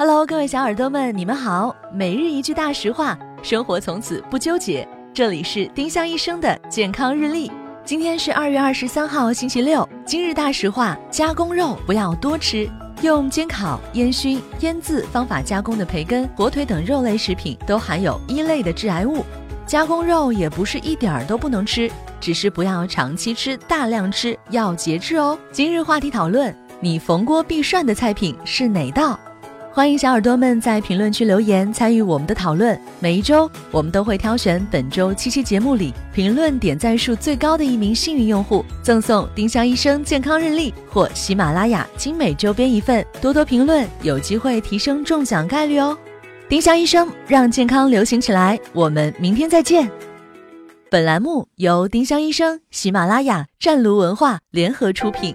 Hello，各位小耳朵们，你们好。每日一句大实话，生活从此不纠结。这里是丁香医生的健康日历。今天是二月二十三号，星期六。今日大实话：加工肉不要多吃。用煎烤、烟熏、腌渍方法加工的培根、火腿等肉类食品都含有一类的致癌物。加工肉也不是一点儿都不能吃，只是不要长期吃、大量吃，要节制哦。今日话题讨论：你逢锅必涮的菜品是哪道？欢迎小耳朵们在评论区留言参与我们的讨论。每一周，我们都会挑选本周七期节目里评论点赞数最高的一名幸运用户，赠送丁香医生健康日历或喜马拉雅精美周边一份。多多评论，有机会提升中奖概率哦！丁香医生让健康流行起来，我们明天再见。本栏目由丁香医生、喜马拉雅、湛庐文化联合出品。